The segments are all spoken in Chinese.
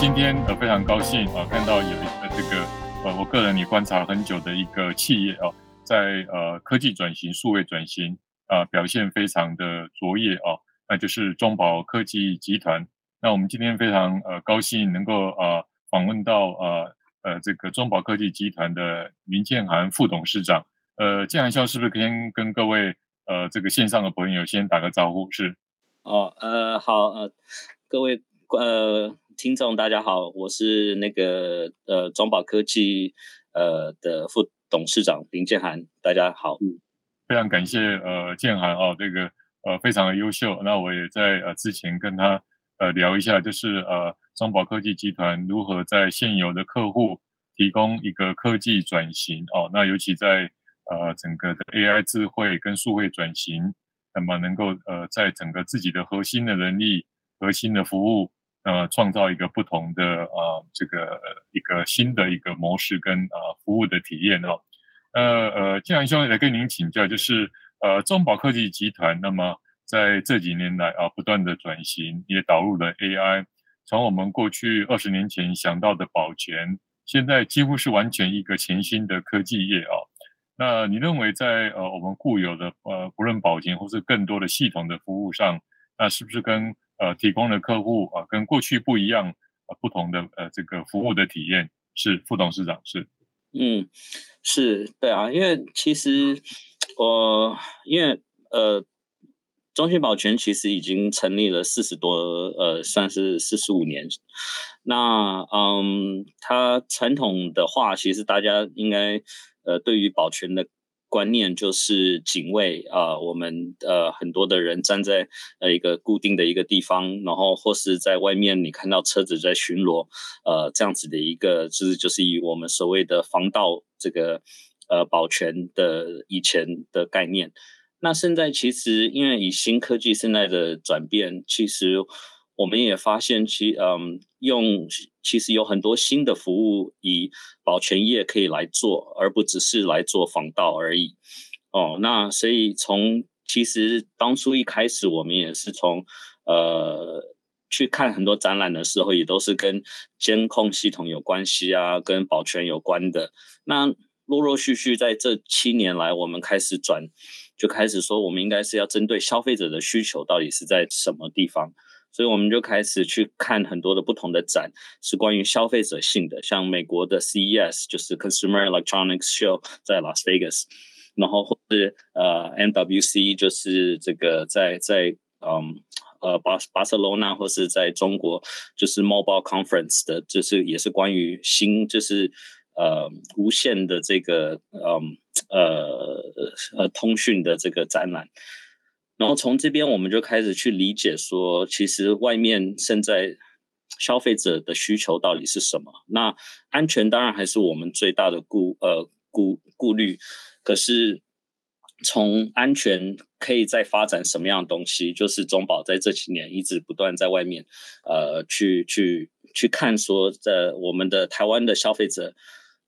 今天呃非常高兴啊、看到有一个这个呃，我个人也观察很久的一个企业哦、呃，在呃科技转型、数位转型啊、呃，表现非常的卓越哦、呃，那就是中保科技集团。那我们今天非常呃高兴能够呃访问到呃呃这个中保科技集团的林建涵副董事长。呃，建涵兄是不是可以跟各位呃这个线上的朋友先打个招呼？是。哦，呃，好，呃，各位呃。听众大家好，我是那个呃中保科技呃的副董事长林建涵，大家好，嗯，非常感谢呃建涵哦，这个呃非常的优秀，那我也在呃之前跟他呃聊一下，就是呃中保科技集团如何在现有的客户提供一个科技转型哦，那尤其在呃整个的 AI 智慧跟数位转型，那么能够呃在整个自己的核心的能力、核心的服务。呃，创造一个不同的呃，这个一个新的一个模式跟呃服务的体验哦。呃呃，建涵兄来跟您请教，就是呃中保科技集团，那么在这几年来啊，不断的转型，也导入了 AI。从我们过去二十年前想到的保全，现在几乎是完全一个全新的科技业哦。那你认为在呃我们固有的呃不论保全或是更多的系统的服务上，那是不是跟呃，提供的客户啊、跟过去不一样，呃，不同的呃，这个服务的体验是副董事长是，嗯，是对啊，因为其实我、因为呃，中信保全其实已经成立了四十多，呃，算是四十五年，那嗯，它传统的话，其实大家应该呃，对于保全的。观念就是警卫啊、我们呃很多的人站在呃一个固定的一个地方，然后或是在外面你看到车子在巡逻，呃这样子的一个就是就是以我们所谓的防盗这个呃保全的以前的概念。那现在其实因为以新科技现在的转变，其实。我们也发现其，嗯，用其实有很多新的服务，以保全业可以来做，而不只是来做防盗而已。哦，那所以从其实当初一开始，我们也是从呃去看很多展览的时候，也都是跟监控系统有关系啊，跟保全有关的。那陆陆续续在这七年来，我们开始转，就开始说，我们应该是要针对消费者的需求，到底是在什么地方。所以我们就开始去看很多的不同的展，是关于消费者性的，像美国的 CES 就是 Consumer Electronics Show 在 Las Vegas，然后或是呃 MWC 就是这个在在嗯呃巴巴塞罗那或是在中国就是 Mobile Conference 的，就是也是关于新就是呃无线的这个嗯呃呃通讯的这个展览。然后从这边我们就开始去理解说，其实外面现在消费者的需求到底是什么？那安全当然还是我们最大的顾呃顾顾虑，可是从安全可以再发展什么样的东西？就是中保在这几年一直不断在外面呃去去去看说，在我们的台湾的消费者。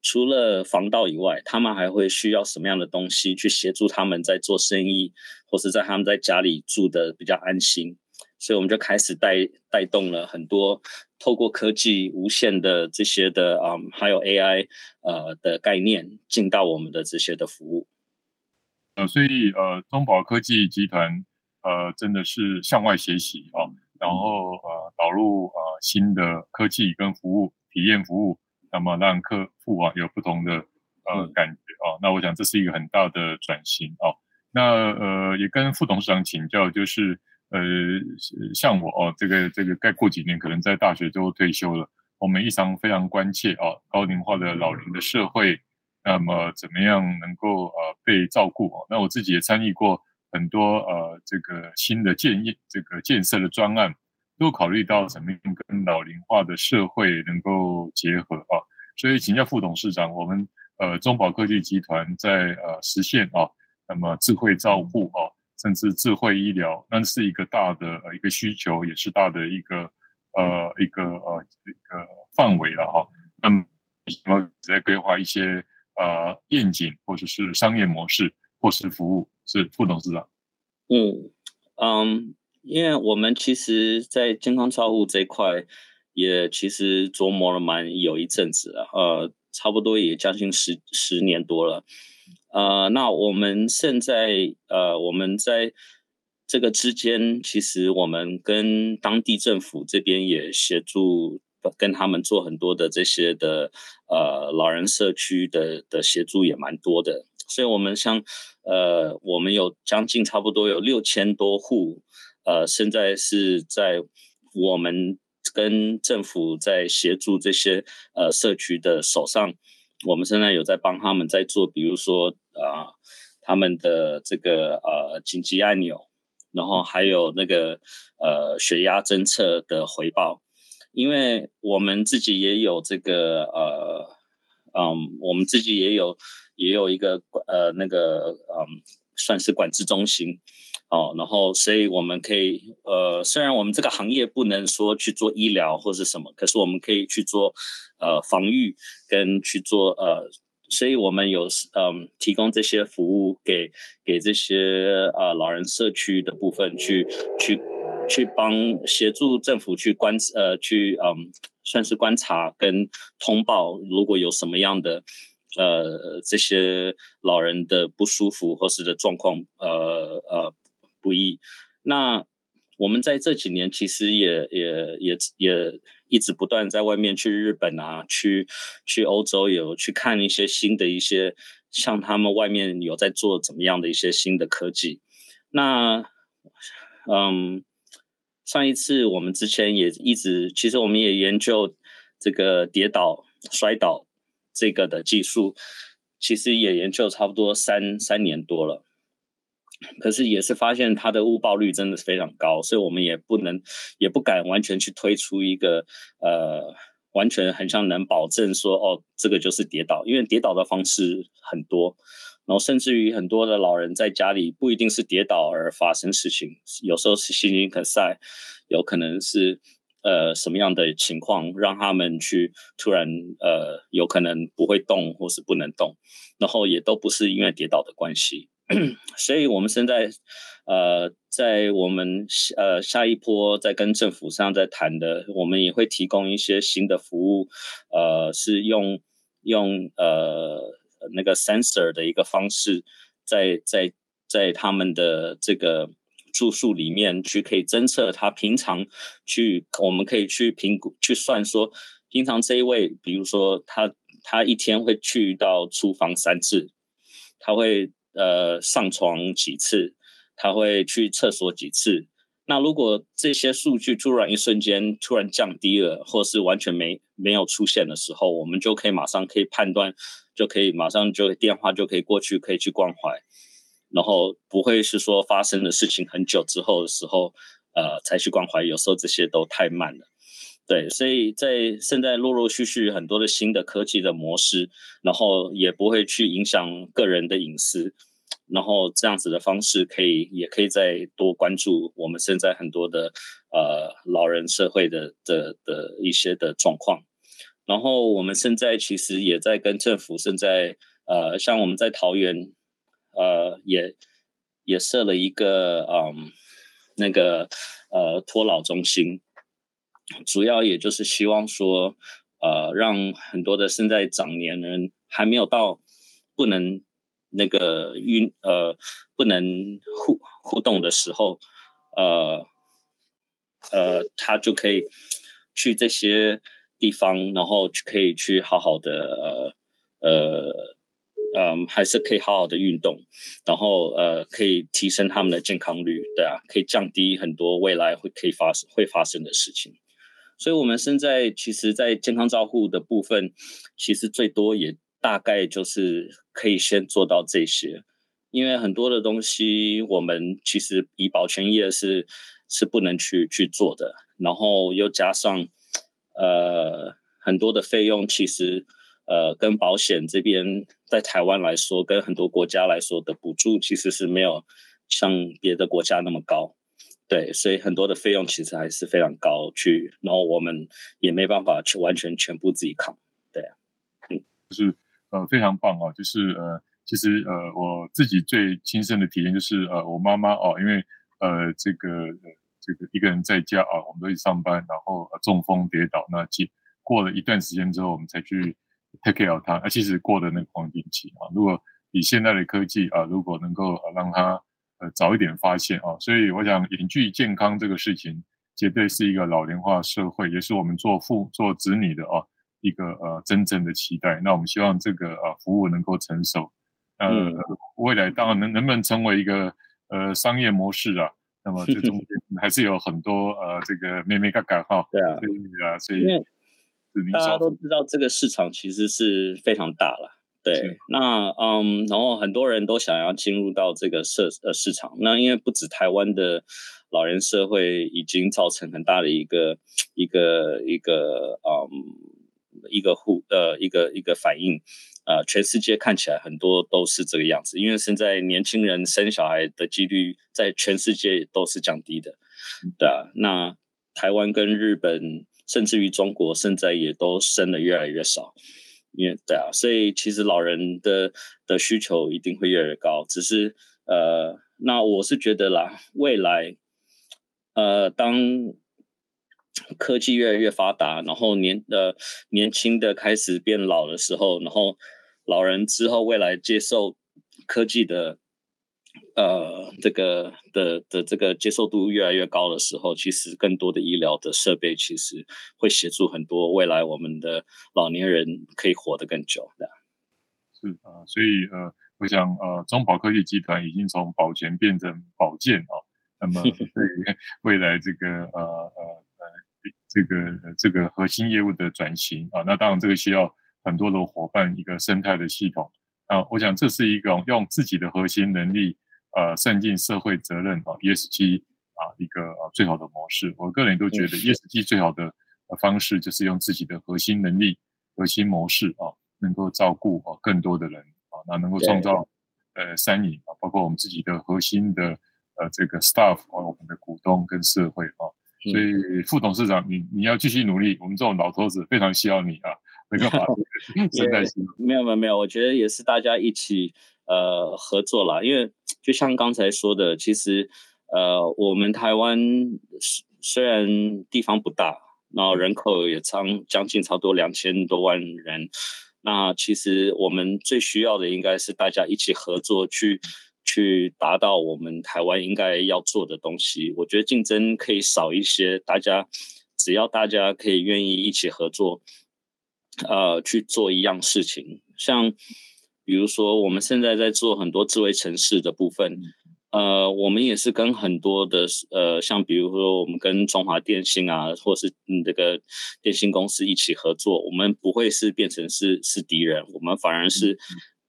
除了防盗以外，他们还会需要什么样的东西去协助他们在做生意，或是在他们在家里住的比较安心？所以我们就开始带带动了很多透过科技无线的这些的啊、还有 AI 呃的概念进到我们的这些的服务。呃，所以呃，中保科技集团呃真的是向外学习啊、然后呃导入呃新的科技跟服务体验服务。那么让客户啊有不同的呃感觉哦，那我想这是一个很大的转型哦。那呃也跟副董事长请教，就是呃像我哦，这个这个再过几年可能在大学就退休了，我们异常非常关切哦，高龄化的老龄的社会，那么怎么样能够呃被照顾哦？那我自己也参与过很多呃这个新的建议这个建设的专案。都考虑到怎么样跟老龄化的社会能够结合啊，所以请教副董事长，我们呃中保科技集团在呃实现啊，那么智慧照护啊，甚至智慧医疗，那是一个大的呃一个需求，也是大的一个呃一个呃一个范围了哈。那么什么在规划一些呃愿景或者是商业模式或是服务？是副董事长。嗯嗯。因为我们其实，在健康照护这一块，也其实琢磨了蛮有一阵子了，呃，差不多也将近十十年多了。呃，那我们现在呃，我们在这个之间，其实我们跟当地政府这边也协助，跟他们做很多的这些的呃老人社区的的协助也蛮多的。所以，我们像呃，我们有将近差不多有六千多户，呃，现在是在我们跟政府在协助这些呃社区的手上。我们现在有在帮他们在做，比如说啊、他们的这个呃紧急按钮，然后还有那个呃血压侦测的回报，因为我们自己也有这个呃嗯，我们自己也有也有一个呃那个嗯，算是管制中心。哦，然后，所以我们可以，呃，虽然我们这个行业不能说去做医疗或是什么，可是我们可以去做，呃，防御跟去做，呃，所以我们有，嗯、提供这些服务给给这些呃老人社区的部分去，去去帮协助政府去观，呃，去嗯、算是观察跟通报，如果有什么样的。呃，这些老人的不舒服或是的状况，呃呃。不易。那我们在这几年其实也也也也一直不断在外面去日本啊，去去欧洲有去看一些新的一些，像他们外面有在做怎么样的一些新的科技。那嗯，上一次我们之前也一直，其实我们也研究这个跌倒摔倒这个的技术，其实也研究差不多三三年多了。可是也是发现它的误报率真的是非常高，所以我们也不能也不敢完全去推出一个呃完全很像能保证说哦这个就是跌倒，因为跌倒的方式很多，然后甚至于很多的老人在家里不一定是跌倒而发生事情，有时候是心肌梗塞，有可能是呃什么样的情况让他们去突然呃有可能不会动或是不能动，然后也都不是因为跌倒的关系。所以，我们现在，呃，在我们呃下一波在跟政府上在谈的，我们也会提供一些新的服务，呃，是用用呃那个 sensor 的一个方式在，在在在他们的这个住宿里面去可以侦测他平常去，我们可以去评估去算说，平常这一位，比如说他他一天会去到厨房三次，他会。呃，上床几次，他会去厕所几次。那如果这些数据突然一瞬间突然降低了，或是完全没没有出现的时候，我们就可以马上可以判断，就可以马上就电话就可以过去，可以去关怀，然后不会是说发生的事情很久之后的时候，呃，才去关怀。有时候这些都太慢了。对，所以在现在陆陆续续很多的新的科技的模式，然后也不会去影响个人的隐私。然后这样子的方式可以，也可以再多关注我们现在很多的呃老人社会的的的一些的状况。然后我们现在其实也在跟政府，现在呃像我们在桃园呃也也设了一个嗯那个呃托老中心，主要也就是希望说呃让很多的现在长年人还没有到不能。那个运呃不能互互动的时候，呃呃，他就可以去这些地方，然后可以去好好的呃呃嗯，还是可以好好的运动，然后呃可以提升他们的健康率，对啊，可以降低很多未来会可以发生会发生的事情。所以，我们现在其实，在健康照护的部分，其实最多也。大概就是可以先做到这些，因为很多的东西我们其实以保全业是是不能去去做的，然后又加上呃很多的费用，其实呃跟保险这边在台湾来说，跟很多国家来说的补助其实是没有像别的国家那么高，对，所以很多的费用其实还是非常高去，然后我们也没办法去完全全部自己扛，对啊，嗯，是。呃，非常棒哦！就是呃，其实呃，我自己最亲身的体验就是呃，我妈妈哦，因为呃，这个呃，这个一个人在家啊，我们都去上班，然后中风跌倒，那过过了一段时间之后，我们才去 take care 他，那其实过了那个黄金期啊。如果以现在的科技啊，如果能够让他呃早一点发现啊，所以我想远距健康这个事情，绝对是一个老龄化社会，也是我们做父做子女的啊一个呃真正的期待。那我们希望这个呃服务能够成熟，呃，嗯、未来当然能能不能成为一个呃商业模式啊？那么这中间 还是有很多呃这个眉眉角角哈。对啊，对啊，所以大家都知道这个市场其实是非常大了。对，那嗯，然后很多人都想要进入到这个社呃市场。那因为不止台湾的老人社会已经造成很大的一个一个一个嗯一个互呃一个一个反应，呃，全世界看起来很多都是这个样子。因为现在年轻人生小孩的几率在全世界都是降低的，对啊。那台湾跟日本甚至于中国现在也都生的越来越少。因为对啊，所以其实老人的的需求一定会越来越高。只是呃，那我是觉得啦，未来呃，当科技越来越发达，然后年呃年轻的开始变老的时候，然后老人之后未来接受科技的。呃，这个的的这个接受度越来越高的时候，其实更多的医疗的设备其实会协助很多未来我们的老年人可以活得更久的。是啊、所以呃，我想呃，中保科技集团已经从保全变成保健啊、哦，那么对于未来这个呃呃这个这个核心业务的转型啊，那当然这个需要很多的伙伴一个生态的系统啊，我想这是一个用自己的核心能力。呃，善尽社会责任啊，ESG 啊，一个呃最好的模式。我个人都觉得 ESG 最好的方式就是用自己的核心能力、核心模式啊，能够照顾啊更多的人啊，那能够创造呃三赢啊，包括我们自己的核心的呃这个 staff 啊，我们的股东跟社会啊。所以副董事长，你你要继续努力，我们这种老头子非常需要你啊，能够把生态系。没有没有没有，我觉得也是大家一起。呃，合作啦，因为就像刚才说的，其实呃，我们台湾虽然地方不大，然后人口也将将近差不多两千多万人，那其实我们最需要的应该是大家一起合作去去达到我们台湾应该要做的东西。我觉得竞争可以少一些，大家只要大家可以愿意一起合作，呃，去做一样事情，像。比如说，我们现在在做很多智慧城市的部分，呃，我们也是跟很多的呃，像比如说我们跟中华电信啊，或是嗯这个电信公司一起合作，我们不会是变成是是敌人，我们反而是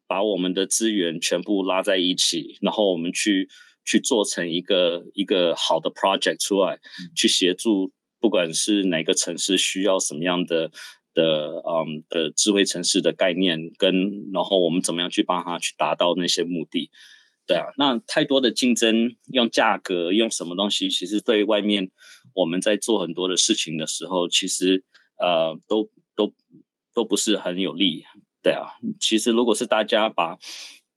把我们的资源全部拉在一起，然后我们去去做成一个一个好的 project 出来，去协助不管是哪个城市需要什么样的。的嗯的智慧城市的概念跟，然后我们怎么样去帮他去达到那些目的？对啊，那太多的竞争，用价格，用什么东西，其实对外面我们在做很多的事情的时候，其实呃都都都不是很有利。对啊，其实如果是大家把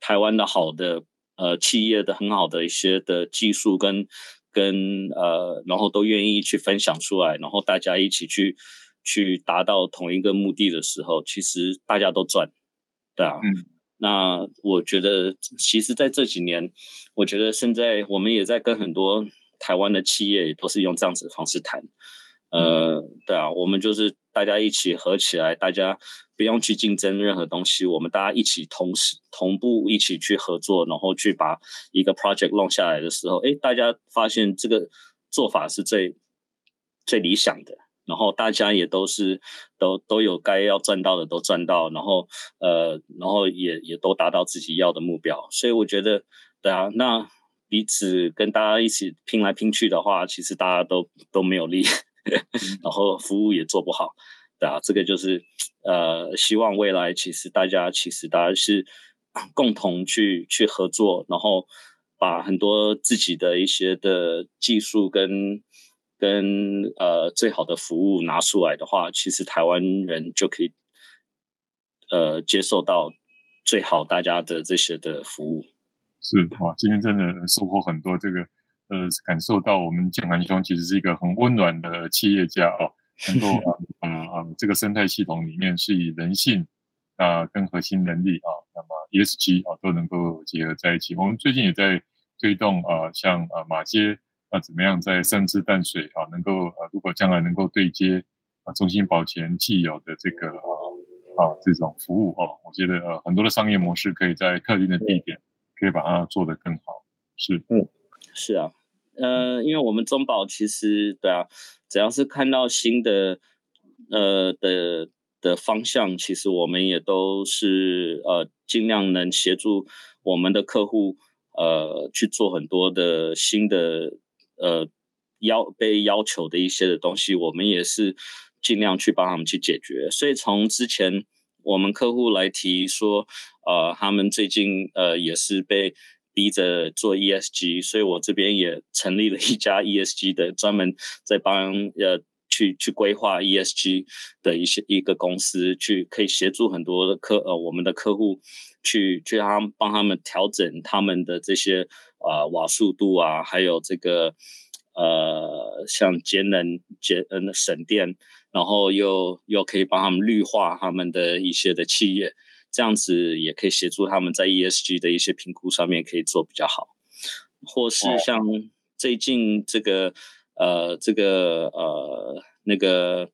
台湾的好的呃企业的很好的一些的技术跟跟呃，然后都愿意去分享出来，然后大家一起去。去达到同一个目的的时候，其实大家都赚，对啊。嗯。那我觉得，其实在这几年，我觉得现在我们也在跟很多台湾的企业，也都是用这样子的方式谈。呃，对啊，我们就是大家一起合起来，大家不用去竞争任何东西，我们大家一起同时同步一起去合作，然后去把一个 project 弄下来的时候，诶，大家发现这个做法是最最理想的。然后大家也都是都都有该要赚到的都赚到，然后呃，然后也也都达到自己要的目标，所以我觉得，对啊，那彼此跟大家一起拼来拼去的话，其实大家都都没有利，然后服务也做不好，对啊，这个就是呃，希望未来其实大家其实大家是共同去去合作，然后把很多自己的一些的技术跟。跟呃最好的服务拿出来的话，其实台湾人就可以呃接受到最好大家的这些的服务。是哇，今天真的收获很多。这个呃感受到我们建涵兄其实是一个很温暖的企业家哦，能够啊啊啊这个生态系统里面是以人性啊跟核心能力啊，那么 ESG 啊都能够结合在一起。我们最近也在推动啊，像啊马街啊怎么样在三支淡水啊能够啊如果将来能够对接啊中心保全既有的这个啊啊这种服务哦，我觉得呃很多的商业模式可以在特定的地点可以把它做得更好。是，嗯，是啊，呃，因为我们中保其实对啊，只要是看到新的呃的的方向，其实我们也都是呃尽量能协助我们的客户呃去做很多的新的呃要被要求的一些的东西，我们也是尽量去帮他们去解决。所以从之前我们客户来提说，呃，他们最近呃也是被。逼着做 ESG，所以我这边也成立了一家 ESG 的，专门在帮呃去去规划 ESG 的一些一个公司，去可以协助很多的客呃我们的客户去去他们帮他们调整他们的这些呃瓦数度啊，还有这个呃像节能节嗯省电，然后又又可以帮他们绿化他们的一些的企业。这样子也可以协助他们在 ESG 的一些评估上面可以做比较好，或是像最近这个呃这个呃那个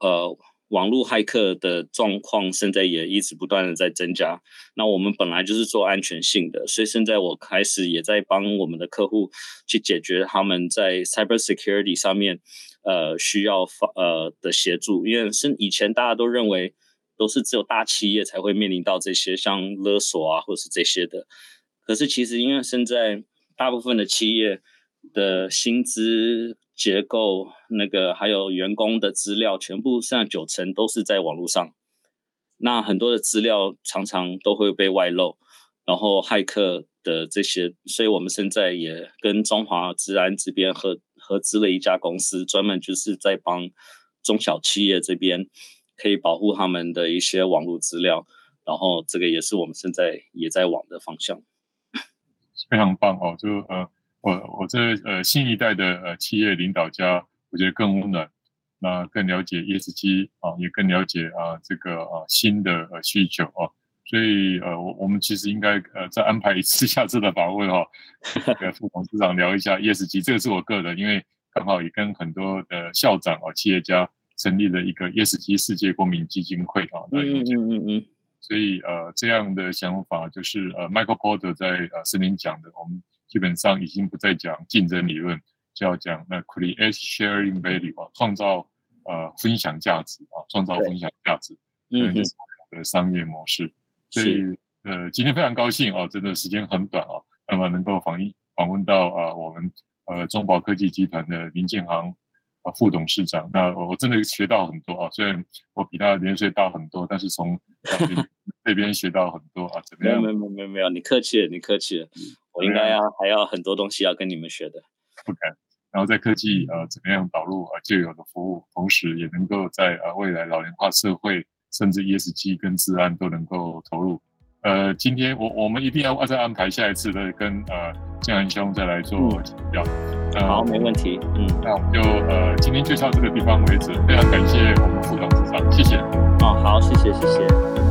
呃网络骇客的状况，现在也一直不断的在增加。那我们本来就是做安全性的，所以现在我开始也在帮我们的客户去解决他们在 cyber security 上面呃需要呃的协助，因为是以前大家都认为。都是只有大企业才会面临到这些像勒索啊，或是这些的。可是其实因为现在大部分的企业的薪资结构，那个还有员工的资料，全部现在九成都是在网络上。那很多的资料常常都会被外漏，然后骇客的这些，所以我们现在也跟中华资安这边合合资了一家公司，专门就是在帮中小企业这边。可以保护他们的一些网络资料，然后这个也是我们现在也在往的方向。非常棒哦！就呃，我我这呃新一代的呃企业领导家，我觉得更温暖，那更了解 ESG 啊，也更了解啊这个啊新的呃需求啊，所以呃我我们其实应该呃再安排一次下次的访问哈，跟副董事长聊一下 ESG，这个是我个人，因为刚好也跟很多的校长啊企业家。成立了一个 ESG 世界公民基金会啊，嗯嗯嗯嗯，所以呃这样的想法就是呃 Michael Porter 在呃森林讲的，我们基本上已经不再讲竞争理论，就要讲那 create sharing value 啊，创造呃分享价值啊，创造分享价值，嗯，就是我们的商业模式。所以呃今天非常高兴哦，真的时间很短哦，那么能够访一访问到啊、呃、我们呃中保科技集团的林建航。啊，副董事长，那我真的学到很多啊。虽然我比他年岁大很多，但是从 那边学到很多啊。怎么样？没有没有没有没有，你客气了，你客气了。嗯、我应该要还要很多东西要跟你们学的。不敢。然后在科技呃，怎么样导入啊旧有的服务，同时也能够在呃未来老龄化社会，甚至 ESG 跟治安都能够投入。呃，今天我我们一定要再安排下一次的跟呃建安兄再来做请教。嗯呃、好，没问题。嗯，那我们就呃今天就到这个地方为止。非常感谢我们副董事长，谢谢。哦，好，谢谢，谢谢。